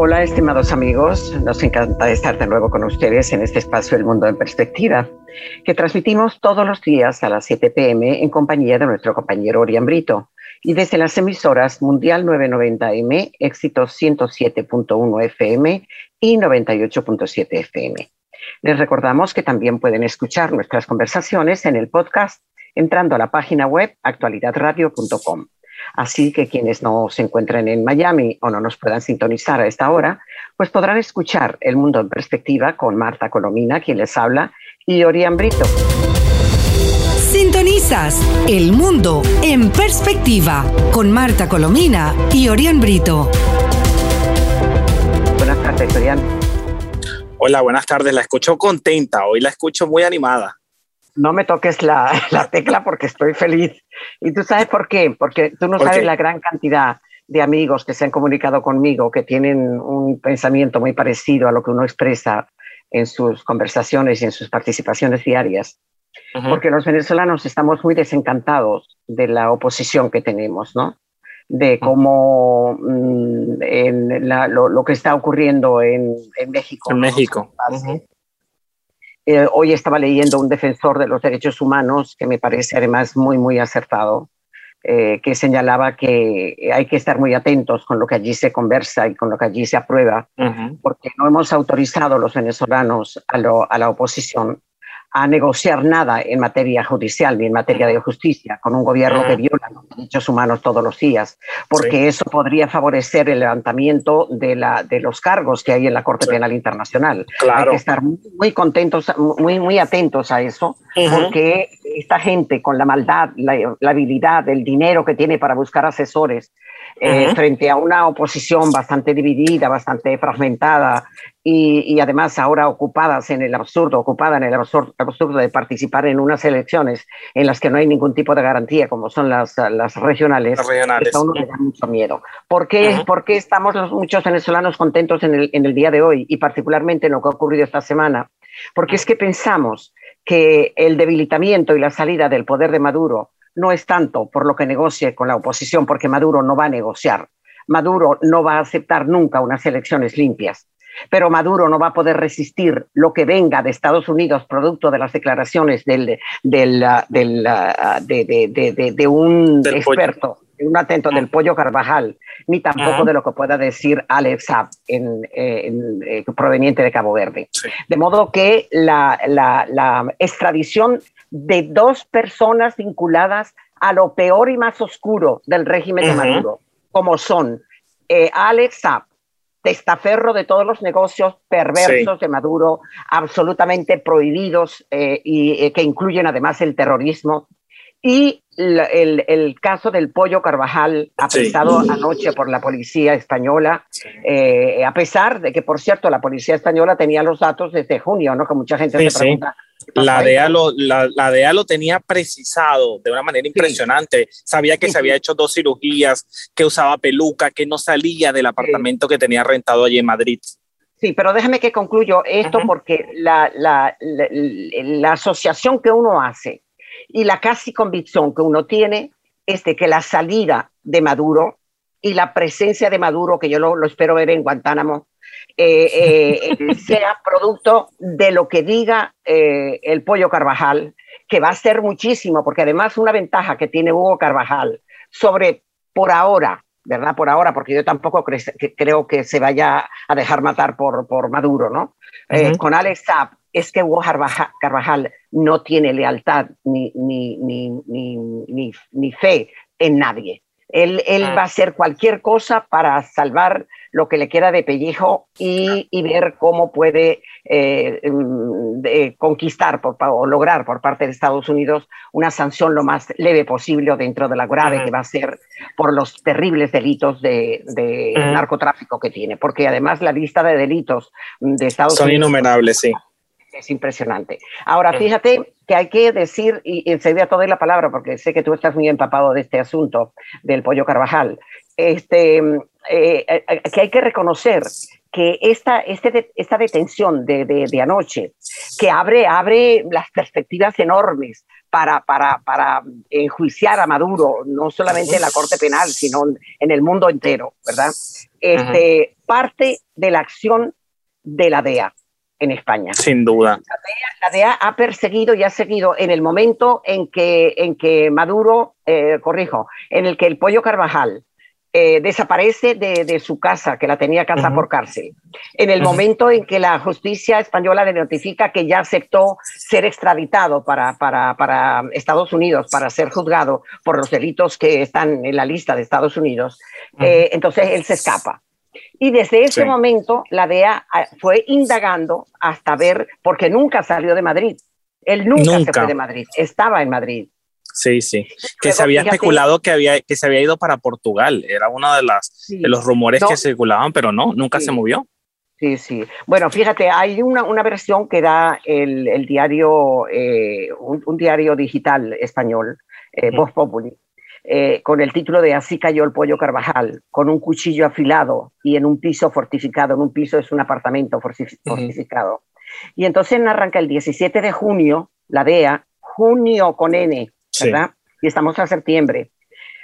Hola, estimados amigos. Nos encanta estar de nuevo con ustedes en este espacio El Mundo en Perspectiva, que transmitimos todos los días a las 7 pm en compañía de nuestro compañero Orián Brito y desde las emisoras Mundial 990M, Éxito 107.1 FM y 98.7 FM. Les recordamos que también pueden escuchar nuestras conversaciones en el podcast entrando a la página web actualidadradio.com. Así que quienes no se encuentren en Miami o no nos puedan sintonizar a esta hora, pues podrán escuchar El Mundo en Perspectiva con Marta Colomina, quien les habla, y Orián Brito. Sintonizas El Mundo en Perspectiva con Marta Colomina y Orián Brito. Buenas tardes, Orián. Hola, buenas tardes. La escucho contenta. Hoy la escucho muy animada no me toques la, tecla porque estoy feliz. ¿Y tú sabes por qué? Porque tú no sabes la gran cantidad de amigos que se han comunicado conmigo, que tienen un pensamiento muy parecido a lo que uno expresa en sus conversaciones y en sus participaciones diarias. Porque los venezolanos estamos muy desencantados de la oposición que tenemos, ¿no? De cómo mm, en lo, que está ocurriendo en, México. En México. Eh, hoy estaba leyendo un defensor de los derechos humanos que me parece además muy, muy acertado, eh, que señalaba que hay que estar muy atentos con lo que allí se conversa y con lo que allí se aprueba, porque no hemos autorizado los venezolanos a, a la oposición a negociar nada en materia judicial ni en materia de justicia con un gobierno que viola los derechos humanos todos los días, porque eso podría favorecer el levantamiento de, la, de los cargos que hay en la Corte Penal Internacional. Hay que estar muy contentos, muy, muy atentos a eso, porque esta gente con la maldad, la, la habilidad, el dinero que tiene para buscar asesores, eh, frente a una oposición bastante dividida, bastante fragmentada y, además ahora ocupadas en el absurdo, ocupada en el absurdo, de participar en unas elecciones en las que no hay ningún tipo de garantía, como son las, las regionales, regionales. a uno le da mucho miedo. ¿Por qué, ¿por qué estamos los, muchos venezolanos contentos en el, en el día de hoy y particularmente en lo que ha ocurrido esta semana? Porque es que pensamos que el debilitamiento y la salida del poder de Maduro no es tanto por lo que negocie con la oposición, porque Maduro no va a negociar. Maduro no va a aceptar nunca unas elecciones limpias. Pero Maduro no va a poder resistir lo que venga de Estados Unidos, producto de las declaraciones del, del, ah, del, ah, de, un experto, un atento del pollo Carvajal, ni tampoco de lo que pueda decir Alex Saab, en, eh, proveniente de Cabo Verde. De modo que la, la, la extradición de dos personas vinculadas a lo peor y más oscuro del régimen de Maduro, como son eh, Alex Saab, testaferro de todos los negocios perversos de Maduro, absolutamente prohibidos eh, y eh, que incluyen además el terrorismo, y el, caso del pollo Carvajal, apresado anoche por la policía española, a pesar de que, por cierto, la policía española tenía los datos desde junio, ¿no? Que mucha gente se pregunta la DEA, lo, la, la lo tenía precisado de una manera impresionante. Sabía que se había hecho dos cirugías, que usaba peluca, que no salía del apartamento que tenía rentado allí en Madrid. Sí, pero déjeme que concluyo esto porque la, la, la, asociación que uno hace y la casi convicción que uno tiene es de que la salida de Maduro y la presencia de Maduro, que yo lo, lo espero ver en Guantánamo, eh, eh, sea producto de lo que diga eh, el pollo Carvajal, que va a ser muchísimo, porque además una ventaja que tiene Hugo Carvajal sobre, por ahora, ¿verdad? Por ahora, porque yo tampoco creo que se vaya a dejar matar por, por Maduro, ¿no? con Alex Saab es que Hugo Carvajal no tiene lealtad ni, ni, ni, ni, ni fe en nadie. Él, él ah. va a hacer cualquier cosa para salvar lo que le queda de pellejo y, ver cómo puede eh, mm, conquistar o lograr por parte de Estados Unidos una sanción lo más leve posible dentro de la grave que va a ser por los terribles delitos de, narcotráfico que tiene. Porque además la lista de delitos de Estados Unidos... Son innumerables, sí es impresionante. Ahora, fíjate que hay que decir, y, enseguida te doy la palabra, porque sé que tú estás muy empapado de este asunto del pollo Carvajal, este, eh, eh, que hay que reconocer que esta, este, esta detención de, de, anoche, que abre, abre las perspectivas enormes para, para, para enjuiciar a Maduro, no solamente en la Corte Penal, sino en el mundo entero, ¿verdad? Este, parte de la acción de la DEA en España. Sin duda. La DEA, ha perseguido y ha seguido en el momento en que, en que Maduro, eh, corrijo, en el que el pollo Carvajal eh, desaparece de, su casa, que la tenía casa por cárcel. En el momento en que la justicia española le notifica que ya aceptó ser extraditado para, para, para, Estados Unidos, para ser juzgado por los delitos que están en la lista de Estados Unidos, eh, entonces él se escapa. Y desde ese momento la DEA ah, fue indagando hasta ver, porque nunca salió de Madrid. Él nunca, se fue de Madrid, estaba en Madrid. Sí, sí. Que se había especulado que, había, que se había ido para Portugal. Era uno de, las, de los rumores que circulaban, pero no, nunca se movió. Sí, sí. Bueno, fíjate, hay una, una versión que da el, el diario, eh, un, diario digital español, eh, Voz Populi, eh, con el título de Así cayó el pollo Carvajal, con un cuchillo afilado y en un piso fortificado. En un piso es un apartamento fortificado. Y entonces arranca el 17 de junio, la DEA, junio con N, ¿verdad? Y estamos a septiembre.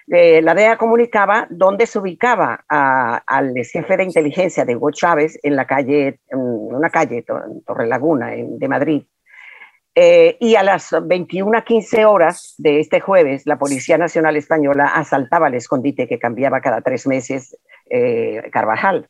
Eh, la DEA comunicaba dónde se ubicaba al jefe de inteligencia de Hugo Chávez en la calle, en una calle, Torre Laguna, de Madrid. Eh, y a las 21.15 horas de este jueves, la Policía Nacional Española asaltaba el escondite que cambiaba cada tres meses eh, Carvajal.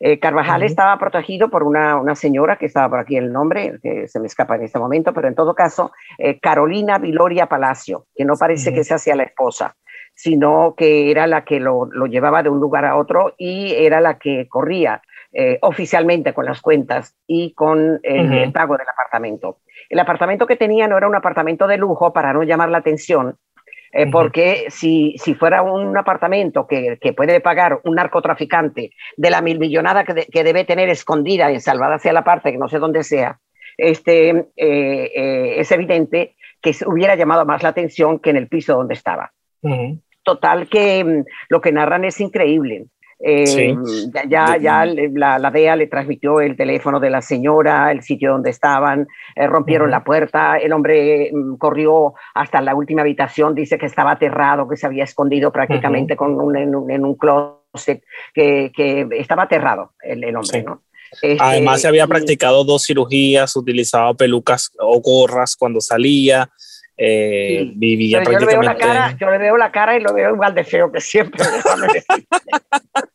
Eh, Carvajal estaba protegido por una, una, señora que estaba por aquí el nombre, que se me escapa en este momento, pero en todo caso, eh, Carolina Viloria Palacio, que no parece que se hacía la esposa, sino que era la que lo, lo, llevaba de un lugar a otro y era la que corría eh, oficialmente con las cuentas y con el pago del apartamento. El apartamento que tenía no era un apartamento de lujo para no llamar la atención, eh, porque si, si, fuera un apartamento que, que, puede pagar un narcotraficante de la milmillonada que, que, debe tener escondida en salvada hacia la parte, que no sé dónde sea, este, eh, eh, es evidente que hubiera llamado más la atención que en el piso donde estaba. Total que mm, lo que narran es increíble. Eh, ya, ya, la, la, DEA le transmitió el teléfono de la señora, el sitio donde estaban, eh, rompieron la puerta, el hombre mm, corrió hasta la última habitación, dice que estaba aterrado, que se había escondido prácticamente con un, en, un, closet, que, que, estaba aterrado el, el hombre, ¿no? Este, Además, se había practicado dos cirugías, utilizaba pelucas o gorras cuando salía. Eh, vivía yo, le veo la cara, yo le veo la cara y lo veo igual de feo que siempre.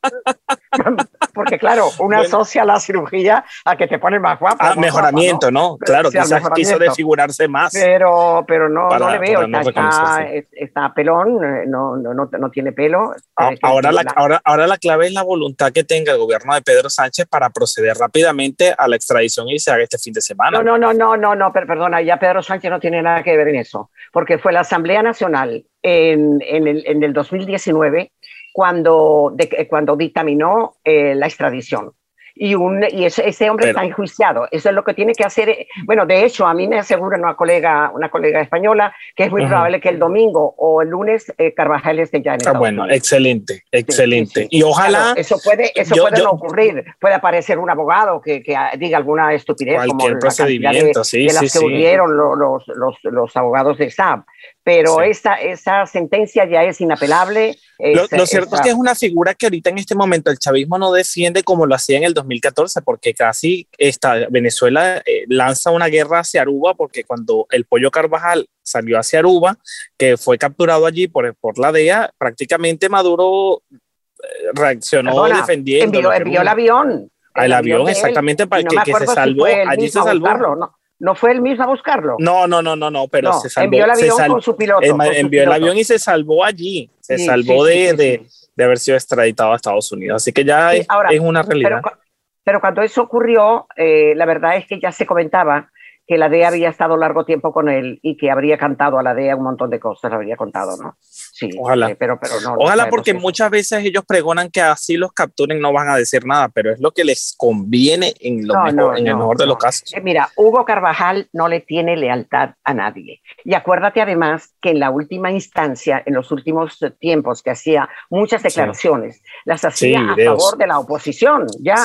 Porque claro, una asocia la cirugía a que te pone más guapa. Ah, mejoramiento, ¿no? Claro, quizás quiso desfigurarse más. Pero, pero no, no le veo. está, está, pelón, eh, no, no, no, tiene pelo. Ah, ahora, la, ahora, ahora la clave es la voluntad que tenga el gobierno de Pedro Sánchez para proceder rápidamente a la extradición y se haga este fin de semana. No, no, no, no, no, no, perdona, ya Pedro Sánchez no tiene nada que ver en eso, porque fue la Asamblea Nacional en, en, el, en el 2019 cuando, de, cuando dictaminó eh, la extradición. Y, un, y ese, ese hombre está enjuiciado. Eso es lo que tiene que hacer. Eh, bueno, de hecho, a mí me asegura una colega, una colega española que es muy probable que el domingo o el lunes eh, Carvajal esté ya en ah, Bueno, excelente, excelente. Y ojalá. eso puede, eso puede no ocurrir. Puede aparecer un abogado que, que diga alguna estupidez. Cualquier como procedimiento, de, sí. De las que unieron los, los, los, abogados de SAP pero esa, esa sentencia ya es inapelable. lo, cierto es que es una figura que ahorita en este momento el chavismo no defiende como lo hacía en el 2014, porque casi esta, Venezuela eh, lanza una guerra hacia Aruba, porque cuando el pollo Carvajal salió hacia Aruba, que fue capturado allí por, por la DEA, prácticamente Maduro eh, reaccionó defendiendo. Envió, el avión. El, avión, exactamente, para que, se salvó. allí se salvó. ¿no? ¿No fue él mismo a buscarlo? No, no, no, no, no, pero se salvó. Envió el avión con su piloto. envió el avión y se salvó allí. Se salvó de, de, de, haber sido extraditado a Estados Unidos. Así que ya es, es, una realidad. Pero, pero cuando eso ocurrió, eh, la verdad es que ya se comentaba que la DEA había estado largo tiempo con él y que habría cantado a la DEA un montón de cosas, habría contado, ¿no? Sí, ojalá. Eh, pero, pero no. Ojalá porque muchas veces ellos pregonan que así los capturen no van a decir nada, pero es lo que les conviene en, lo mejor, en el mejor de los casos. Eh, mira, Hugo Carvajal no le tiene lealtad a nadie. Y acuérdate además que en la última instancia, en los últimos tiempos, que hacía muchas declaraciones, las hacía a favor de la oposición, ya.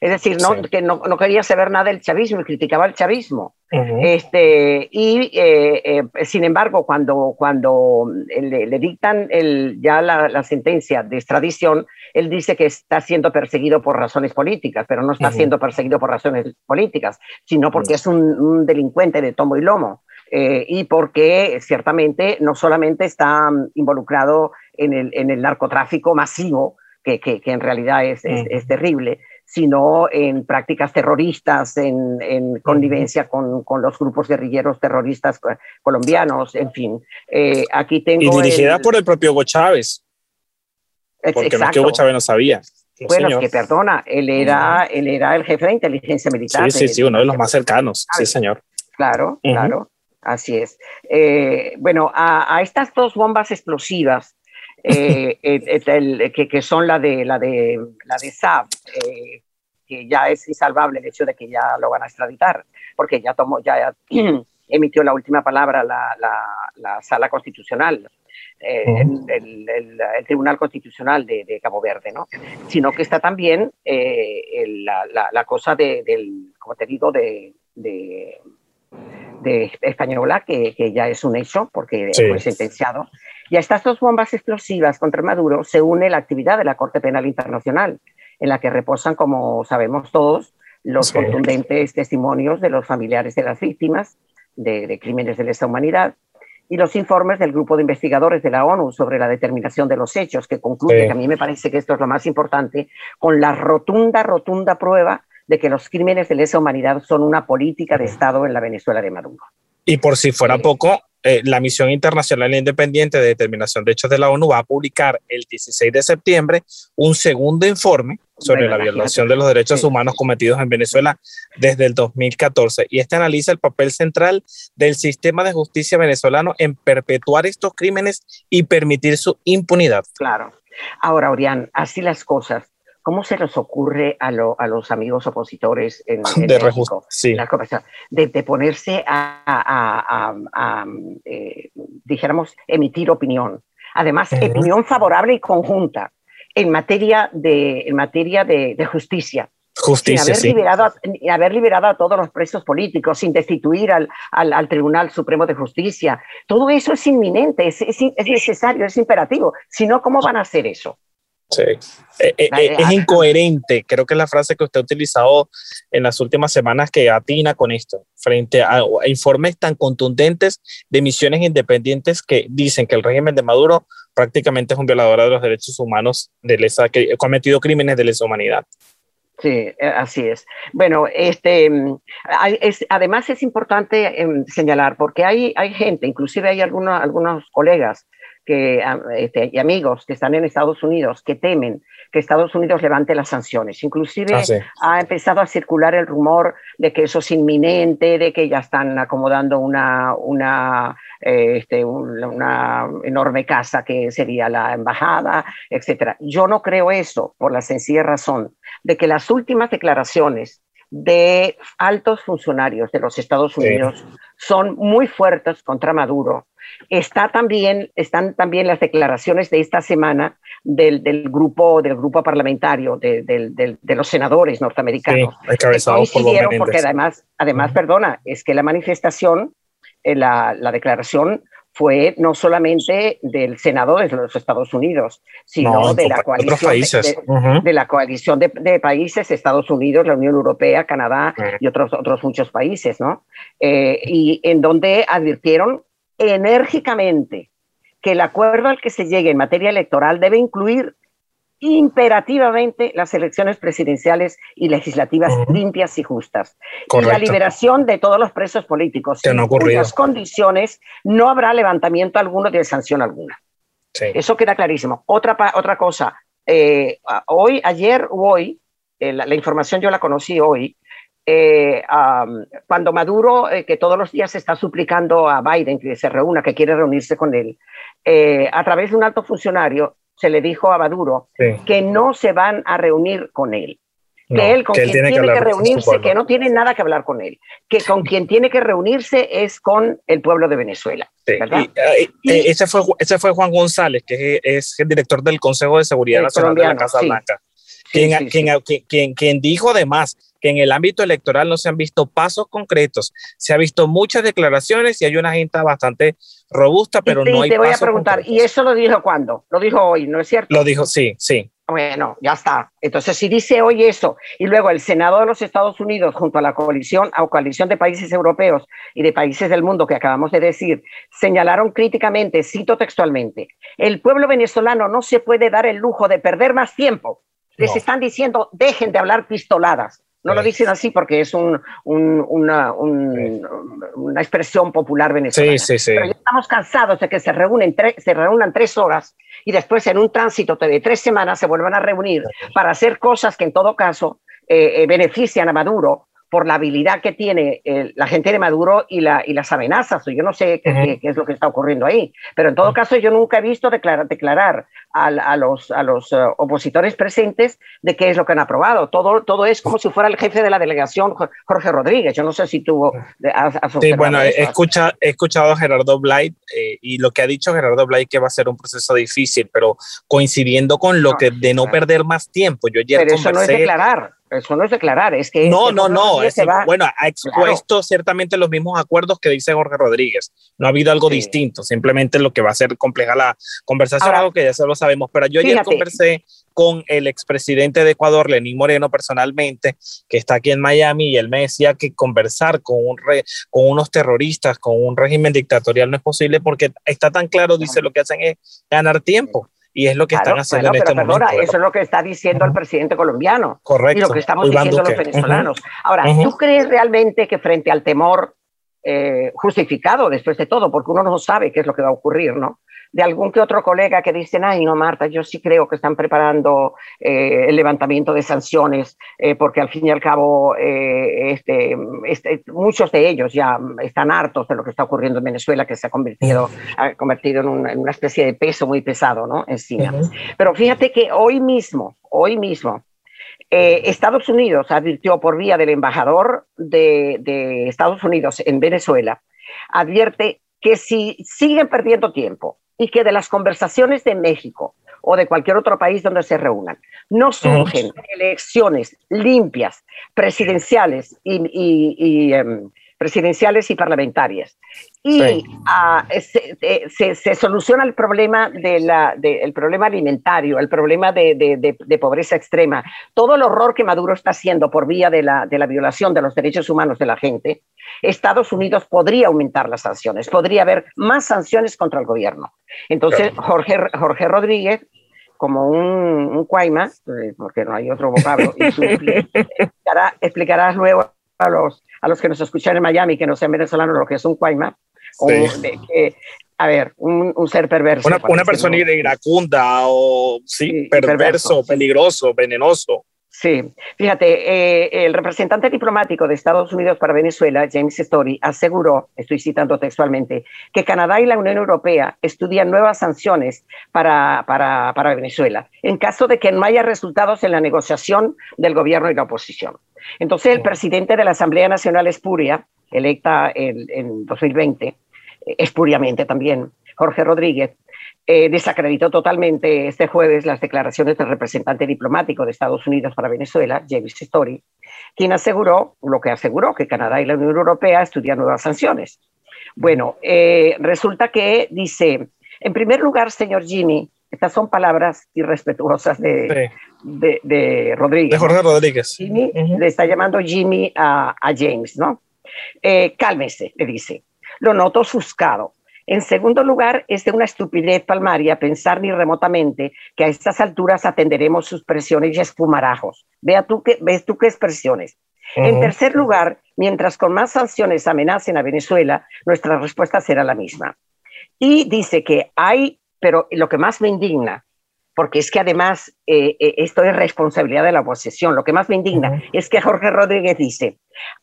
Es decir, no, que no, no quería saber nada del chavismo y criticaba el chavismo este, y eh, eh, sin embargo, cuando, cuando le, dictan el, ya la, sentencia de extradición, él dice que está siendo perseguido por razones políticas, pero no está siendo perseguido por razones políticas, sino porque es un, delincuente de tomo y lomo. Eh, y porque ciertamente no solamente está involucrado en el, en el narcotráfico masivo, que, que, en realidad es, es terrible, sino en prácticas terroristas, en, connivencia con, los grupos guerrilleros terroristas colombianos, en fin. Eh, aquí tengo. Y dirigida por el propio Hugo Chávez. Porque no es que Hugo Chávez no sabía. bueno, es que perdona, él era, él era el jefe de inteligencia militar. Sí, sí, sí, uno de los más cercanos, sí, señor. Claro, claro, así es. Eh, bueno, a, estas dos bombas explosivas eh, eh, que, son la de la de la de Saab, eh, que ya es insalvable el hecho de que ya lo van a extraditar, porque ya tomó, ya, emitió la última palabra la, la, sala constitucional. el, el, Tribunal Constitucional de, Cabo Verde, ¿no? Sino que está también la, la, cosa de, del, como te digo, de, de, Española, que, que, ya es un hecho porque fue sentenciado, y a estas dos bombas explosivas contra Maduro se une la actividad de la Corte Penal Internacional, en la que reposan, como sabemos todos, los contundentes testimonios de los familiares de las víctimas de, crímenes de lesa humanidad y los informes del grupo de investigadores de la ONU sobre la determinación de los hechos, que concluye, que a mí me parece que esto es lo más importante, con la rotunda, rotunda prueba de que los crímenes de lesa humanidad son una política de Estado en la Venezuela de Maduro. Y por si fuera poco, eh, la Misión Internacional Independiente de Determinación de Hechos de la ONU va a publicar el 16 de septiembre un segundo informe sobre la violación de los derechos humanos cometidos en Venezuela desde el 2014. Y este analiza el papel central del sistema de justicia venezolano en perpetuar estos crímenes y permitir su impunidad. Claro. Ahora, Orián, así las cosas. ¿Cómo se les ocurre a, los amigos opositores en, de, México, de, ponerse a, eh, dijéramos, emitir opinión? Además, opinión favorable y conjunta en materia de, en materia de, justicia. Justicia, haber, liberado a, haber liberado a todos los presos políticos, sin destituir al, al, Tribunal Supremo de Justicia. Todo eso es inminente, es, es, es necesario, es imperativo. Si no, ¿cómo van a hacer eso? Sí. Eh, eh, eh, es incoherente, creo que es la frase que usted ha utilizado en las últimas semanas que atina con esto, frente a, informes tan contundentes de misiones independientes que dicen que el régimen de Maduro prácticamente es un violador de los derechos humanos, de lesa, que ha cometido crímenes de lesa humanidad. Sí, así es. Bueno, este, además es importante em, señalar, porque hay, hay gente, inclusive hay algunos, algunos colegas que, este, y amigos que están en Estados Unidos que temen que Estados Unidos levante las sanciones. Inclusive ah, ha empezado a circular el rumor de que eso es inminente, de que ya están acomodando una, una, eh, este, una enorme casa que sería la embajada, etc. Yo no creo eso por la sencilla razón de que las últimas declaraciones de altos funcionarios de los Estados Unidos son muy fuertes contra Maduro. Está también, están también las declaraciones de esta semana del, del grupo, del grupo parlamentario de, de, los senadores norteamericanos. Sí, porque además, además, perdona, es que la manifestación, eh, la, la declaración fue no solamente del Senado de los Estados Unidos, sino de, la coalición, de, la coalición de, países, Estados Unidos, la Unión Europea, Canadá y otros, otros muchos países, ¿no? Eh, y en donde advirtieron enérgicamente que el acuerdo al que se llegue en materia electoral debe incluir imperativamente las elecciones presidenciales y legislativas limpias y justas. Y la liberación de todos los presos políticos. en cuyas condiciones no habrá levantamiento alguno de sanción alguna. Eso queda clarísimo. Otra, otra cosa, eh, hoy, ayer o hoy, eh, la, información yo la conocí hoy, eh, cuando Maduro, eh, que todos los días está suplicando a Biden que se reúna, que quiere reunirse con él, eh, a través de un alto funcionario se le dijo a Maduro que no se van a reunir con él. Que él con quien tiene, que, reunirse, que no tiene nada que hablar con él, que con quien tiene que reunirse es con el pueblo de Venezuela. ese, fue, ese fue Juan González, que es el director del Consejo de Seguridad Nacional de la Casa Blanca, quien, quien, quien dijo además que en el ámbito electoral no se han visto pasos concretos, se ha visto muchas declaraciones y hay una agenda bastante robusta, pero no hay Te voy a preguntar, ¿y eso lo dijo cuándo? Lo dijo hoy, ¿no es cierto? Lo dijo, sí, sí. Bueno, ya está. Entonces, si dice hoy eso, y luego el Senado de los Estados Unidos, junto a la coalición, a coalición de países europeos y de países del mundo que acabamos de decir, señalaron críticamente, cito textualmente, el pueblo venezolano no se puede dar el lujo de perder más tiempo. Les están diciendo, dejen de hablar pistoladas. No lo dicen así porque es un, una, una, expresión popular venezolana. Sí, sí, sí. Pero ya estamos cansados de que se, reúnen se reúnan tres horas y después en un tránsito de tres semanas se vuelvan a reunir para hacer cosas que en todo caso eh, eh, benefician a Maduro por la habilidad que tiene eh, la gente de Maduro y, la, y las amenazas. Yo no sé qué, es lo que está ocurriendo ahí, pero en todo caso yo nunca he visto declarar, declarar a, los, a los eh, opositores presentes de qué es lo que han aprobado. Todo, todo es como si fuera el jefe de la delegación, Jorge Rodríguez. Yo no sé si tuvo... sí, bueno, he, escucha, he escuchado a Gerardo Blight eh, y lo que ha dicho Gerardo Blight que va a ser un proceso difícil, pero coincidiendo con lo que de no perder más tiempo. Yo ayer pero eso no es declarar. Eso no es declarar, es que... No, no, no, bueno, ha expuesto ciertamente los mismos acuerdos que dice Jorge Rodríguez. No ha habido algo distinto, simplemente lo que va a ser compleja la conversación, algo que ya se lo sabemos. Pero yo ayer conversé con el expresidente de Ecuador, Lenín Moreno, personalmente, que está aquí en Miami, y él me decía que conversar con, un con unos terroristas, con un régimen dictatorial no es posible porque está tan claro, dice, lo que hacen es ganar tiempo y es lo que están haciendo en este momento. Eso es lo que está diciendo el presidente colombiano. Correcto. Y lo que estamos diciendo los venezolanos. Ahora, ¿tú crees realmente que frente al temor eh, justificado después de todo, porque uno no sabe qué es lo que va a ocurrir, ¿no? De algún que otro colega que dicen, ay, no, Marta, yo sí creo que están preparando eh, el levantamiento de sanciones, eh, porque al fin y al cabo eh, este, este, muchos de ellos ya están hartos de lo que está ocurriendo en Venezuela, que se ha convertido, ha convertido en, una especie de peso muy pesado, ¿no? Encima. Pero fíjate que hoy mismo, hoy mismo, Estados Unidos advirtió por vía del embajador de, de Estados Unidos en Venezuela, advierte que si siguen perdiendo tiempo y que de las conversaciones de México o de cualquier otro país donde se reúnan no surgen elecciones limpias, presidenciales y, em, presidenciales y parlamentarias. Y ah, se, soluciona el problema, de la, el problema alimentario, el problema de, pobreza extrema, todo el horror que Maduro está haciendo por vía de la, de la violación de los derechos humanos de la gente, Estados Unidos podría aumentar las sanciones, podría haber más sanciones contra el gobierno. Entonces, Jorge, Jorge Rodríguez como un, un cuaima, eh, porque no hay otro vocablo, explicará, explicarás luego a los, a los que nos escuchan en Miami, que no sean venezolanos, lo que es un cuaima, o a ver, un, un, ser perverso. Una, una persona iracunda o sí, perverso, peligroso, venenoso. Sí, fíjate, eh, el representante diplomático de Estados Unidos para Venezuela, James Story, aseguró, estoy citando textualmente, que Canadá y la Unión Europea estudian nuevas sanciones para, para, para Venezuela en caso de que no haya resultados en la negociación del gobierno y la oposición. Entonces, el presidente de la Asamblea Nacional Espuria, electa en, en 2020, espuriamente también, Jorge Rodríguez, eh, desacreditó totalmente este jueves las declaraciones del representante diplomático de Estados Unidos para Venezuela, James Story, quien aseguró lo que aseguró, que Canadá y la Unión Europea estudian nuevas sanciones. Bueno, eh, resulta que dice, en primer lugar, señor Jimmy, estas son palabras irrespetuosas de, de, Rodríguez. De Jorge Rodríguez. Jimmy, Le está llamando Jimmy a, James, ¿no? Eh, cálmese, le dice. Lo noto ofuscado. En segundo lugar, es de una estupidez palmaria pensar ni remotamente que a estas alturas atenderemos sus presiones y espumarajos. Vea tú qué, ves tú qué expresiones. En tercer lugar, mientras con más sanciones amenacen a Venezuela, nuestra respuesta será la misma. Y dice que hay, pero lo que más me indigna, porque es que además eh, eh, esto es responsabilidad de la oposición. Lo que más me indigna es que Jorge Rodríguez dice,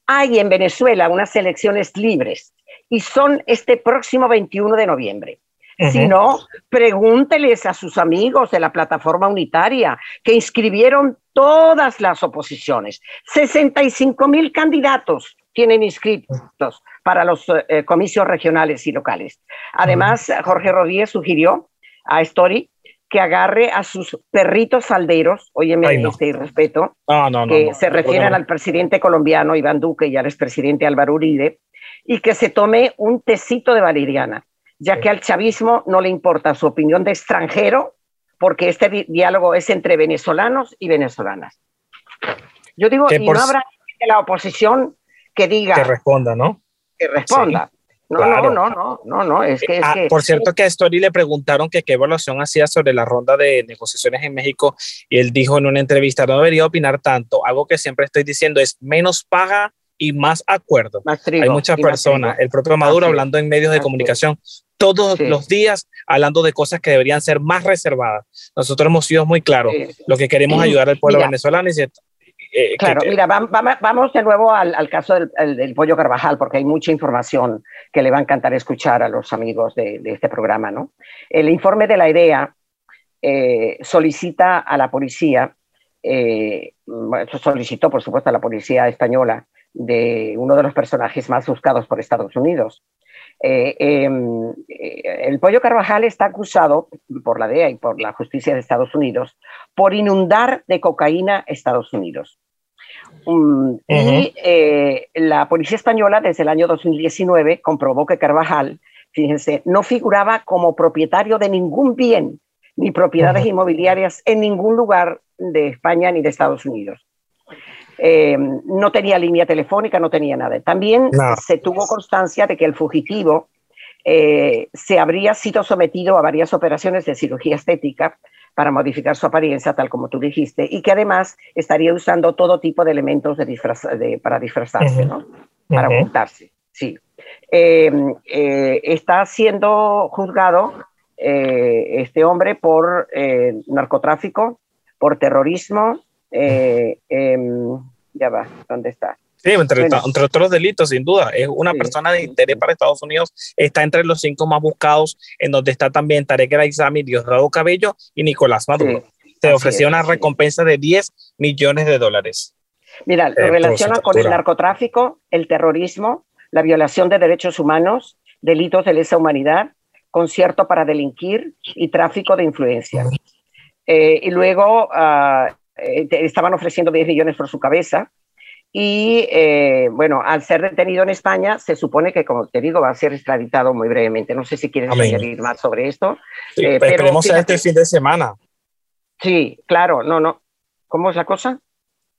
hay en Venezuela unas elecciones libres y son este próximo 21 de noviembre. Si no, pregúnteles a sus amigos de la plataforma unitaria que inscribieron todas las oposiciones. 65 mil candidatos tienen inscritos para los eh, comicios regionales y locales. Además, Jorge Rodríguez sugirió a Story que agarre a sus perritos falderos, óyeme este respeto, que se refieren al presidente colombiano Iván Duque y al expresidente Álvaro Uribe, y que se tome un tecito de valeriana, ya que al chavismo no le importa su opinión de extranjero, porque este diálogo es entre venezolanos y venezolanas. Yo digo, y no habrá de la oposición que diga... Que responda, ¿no? Que responda. No, no, no, no, no, no, es que... Ah, por cierto que a Story le preguntaron que qué evaluación hacía sobre la ronda de negociaciones en México y él dijo en una entrevista, no debería opinar tanto, algo que siempre estoy diciendo es menos paga y más acuerdo. Hay muchas personas, el propio Maduro hablando en medios de comunicación todos los días, hablando de cosas que deberían ser más reservadas. Nosotros hemos sido muy claros, lo que queremos ayudar al pueblo venezolano y eh, claro, mira, vamos de nuevo al, caso del, pollo Carvajal, porque hay mucha información que le va a encantar escuchar a los amigos de, este programa. ¿no? El informe de la IDEA eh, solicita a la policía, eh, solicitó por supuesto a la policía española, de uno de los personajes más buscados por Estados Unidos. Em, el pollo Carvajal está acusado por la DEA y por la justicia de Estados Unidos por inundar de cocaína Estados Unidos. Mm, y eh, la policía española desde el año 2019 comprobó que Carvajal, fíjense, no figuraba como propietario de ningún bien ni propiedades inmobiliarias en ningún lugar de España ni de Estados Unidos. Eh, no tenía línea telefónica, no tenía nada. También se tuvo constancia de que el fugitivo eh, se habría sido sometido a varias operaciones de cirugía estética para modificar su apariencia, tal como tú dijiste, y que además estaría usando todo tipo de elementos de para disfrazarse, ¿no? Para ocultarse, sí. Eh, está siendo juzgado este hombre por narcotráfico, por terrorismo, em, ya va, ¿dónde está? Sí, entre, otros delitos, sin duda. Es una persona de interés para Estados Unidos. Está entre los cinco más buscados, en donde está también Tarek El Diosdado Cabello y Nicolás Maduro. Se ofreció una recompensa de 10 millones de dólares. Mira, lo eh, relaciona con el narcotráfico, el terrorismo, la violación de derechos humanos, delitos de lesa humanidad, concierto para delinquir y tráfico de influencia. Eh, y luego ah, eh, estaban ofreciendo 10 millones por su cabeza y eh, bueno, al ser detenido en España, se supone que, como te digo, va a ser extraditado muy brevemente. No sé si quieres añadir más sobre esto. Eh, pero esperemos a este fin de semana. Sí, claro, no, no. ¿Cómo es la cosa?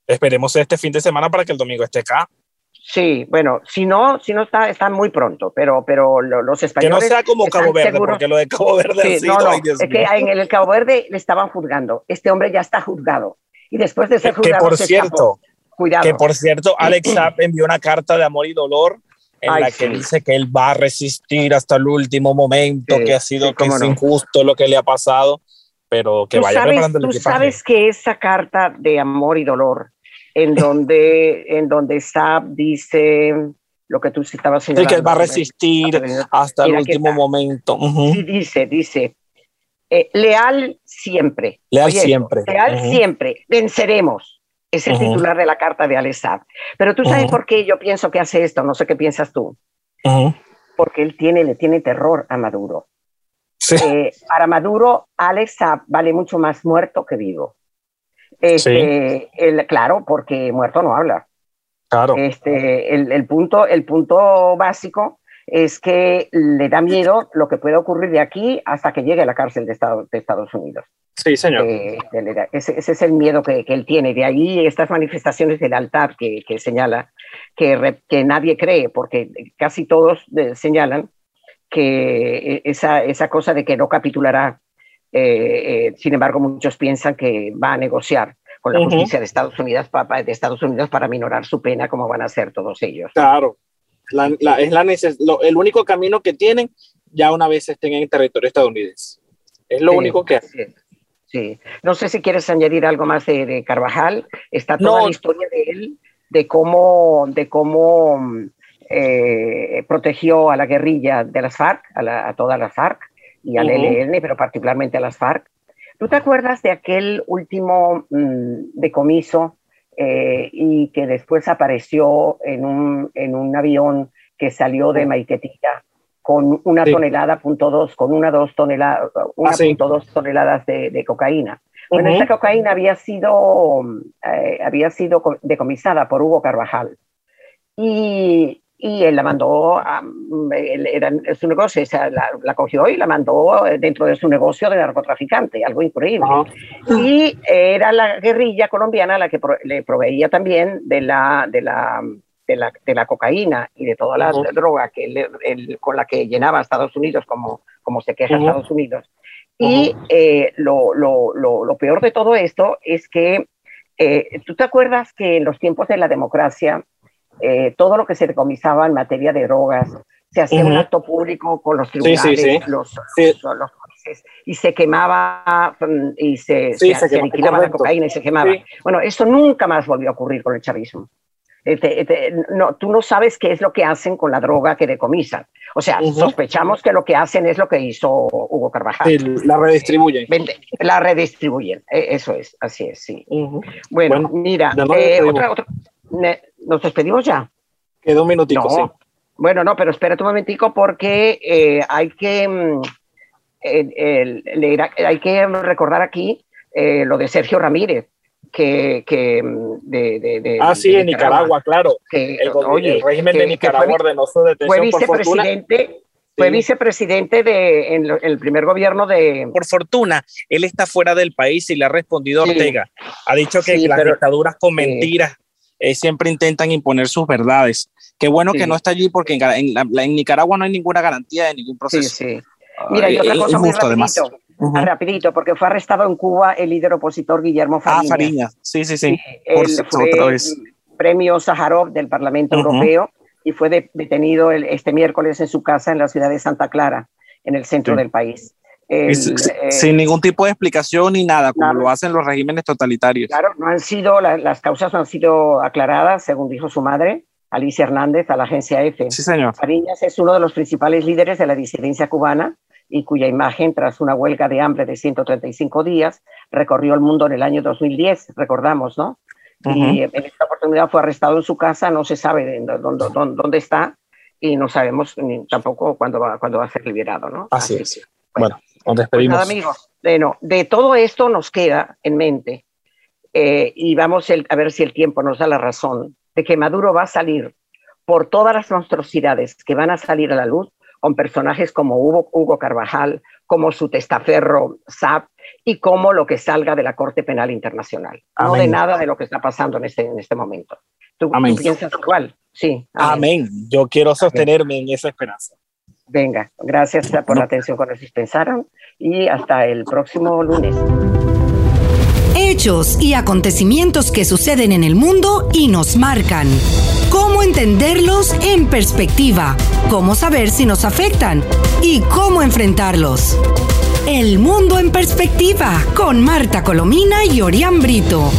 Esperemos este fin de semana para que el domingo esté acá. Sí, bueno, si no, si no está, está muy pronto, pero, pero los españoles. Que no sea como Cabo Verde, porque lo de Cabo Verde sí, no, no, es que en el Cabo Verde le estaban juzgando. Este hombre ya está juzgado. Y después de ser juzgado. Que por cierto, que por cierto, Alex Zapp envió una carta de amor y dolor en la que dice que él va a resistir hasta el último momento, que ha sido que es injusto lo que le ha pasado, pero que vaya preparando el Tú sabes que esa carta de amor y dolor, en donde, en donde Zapp dice lo que tú estabas señalando. Sí, que él va a resistir hasta el último momento. dice, dice, eh, leal siempre. Leal siempre. Leal siempre. Venceremos es el titular de la carta de Alessab. Pero tú sabes por qué yo pienso que hace esto, no sé qué piensas tú. Porque él tiene, le tiene terror a Maduro. Eh, para Maduro, Alex vale mucho más muerto que vivo. Este, claro, porque muerto no habla. Claro. Este, el, el, punto, el punto básico es que le da miedo lo que pueda ocurrir de aquí hasta que llegue a la cárcel de, de Estados Unidos. Sí, señor. Eh, ese, es el miedo que, él tiene. De ahí estas manifestaciones del altar que, señala que, que, nadie cree, porque casi todos eh, señalan que esa, esa, cosa de que no capitulará, eh, sin embargo muchos piensan que va a negociar con la justicia de Estados Unidos para, de Estados Unidos para minorar su pena, como van a hacer todos ellos. Claro, es la el único camino que tienen ya una vez estén en el territorio estadounidense. Es lo único que hacen. Sí. No sé si quieres añadir algo más de, Carvajal. Está toda la historia de él, de cómo, de cómo eh, protegió a la guerrilla de las FARC, a, todas las FARC y al ELN, pero particularmente a las FARC. ¿Tú te acuerdas de aquel último mm, decomiso eh, y que después apareció en un, en un avión que salió de Maiquetía con una tonelada, punto dos, con una dos toneladas, una ah, punto dos toneladas de, cocaína. Bueno, esta cocaína había sido, eh, había sido decomisada por Hugo Carvajal. Y, y él la mandó, a, era su negocio, la, la, cogió y la mandó dentro de su negocio de narcotraficante, algo increíble. Y era la guerrilla colombiana la que le proveía también de la, de la de la, de la cocaína y de toda la droga que con la que llenaba a Estados Unidos, como, como se queja Estados Unidos. Y eh, lo, lo, lo, peor de todo esto es que eh, tú te acuerdas que en los tiempos de la democracia, eh, todo lo que se decomisaba en materia de drogas, se hacía un acto público con los tribunales, Los, los, jueces, y se quemaba mm, y se, se, se, aniquilaba la cocaína y se quemaba. Bueno, eso nunca más volvió a ocurrir con el chavismo. Este, no, tú no sabes qué es lo que hacen con la droga que decomisan. O sea, sospechamos que lo que hacen es lo que hizo Hugo Carvajal. la redistribuyen. La redistribuyen, e, eso es, así es, sí. bueno, mira, eh, otra, otra, ¿nos despedimos ya? Quedó un minutico, sí. Bueno, no, pero espérate un momentico porque eh, hay que mm, hay que recordar aquí eh, lo de Sergio Ramírez que, mm, de, Ah, sí, en Nicaragua, claro. el, régimen de Nicaragua ordenó su detención fue vicepresidente, Fue vicepresidente de, en, el primer gobierno de... Por fortuna, él está fuera del país y le ha respondido Ortega. Ha dicho que las dictaduras con mentiras eh, siempre intentan imponer sus verdades. Qué bueno que no está allí porque en, Nicaragua no hay ninguna garantía de ningún proceso. Sí, sí. Mira, y otra cosa muy rapidito. Rapidito, porque fue arrestado en Cuba el líder opositor Guillermo Fariña. Ah, Fariña, sí, sí, sí. Por otra vez. premio Sájarov del Parlamento Europeo y fue detenido este miércoles en su casa en la ciudad de Santa Clara, en el centro del país. Eh, sin ningún tipo de explicación ni nada, como lo hacen los regímenes totalitarios. Claro, no han sido, las causas no han sido aclaradas, según dijo su madre, Alicia Hernández, a la agencia EFE. Sí, señor. Fariñas es uno de los principales líderes de la disidencia cubana y cuya imagen, tras una huelga de hambre de 135 días, recorrió el mundo en el año 2010, recordamos, ¿no? Y en esta oportunidad fue arrestado en su casa, no se sabe dónde, dónde, está y no sabemos ni tampoco cuándo va, cuándo va a ser liberado, ¿no? Así, es. Bueno, nos despedimos. Pues amigos, de, de todo esto nos queda en mente eh, y vamos a ver si el tiempo nos da la razón de que Maduro va a salir por todas las monstruosidades que van a salir a la luz con personajes como Hugo, Hugo Carvajal, como su testaferro SAP y como lo que salga de la Corte Penal Internacional. No de nada de lo que está pasando en este, en este momento. ¿Tú, piensas igual? Sí. Amén. Yo quiero sostenerme en esa esperanza. Venga, gracias por la atención que nos dispensaron y hasta el próximo lunes. Hechos y acontecimientos que suceden en el mundo y nos marcan cómo entenderlos en perspectiva, cómo saber si nos afectan y cómo enfrentarlos. El mundo en perspectiva con Marta Colomina y Orián Brito.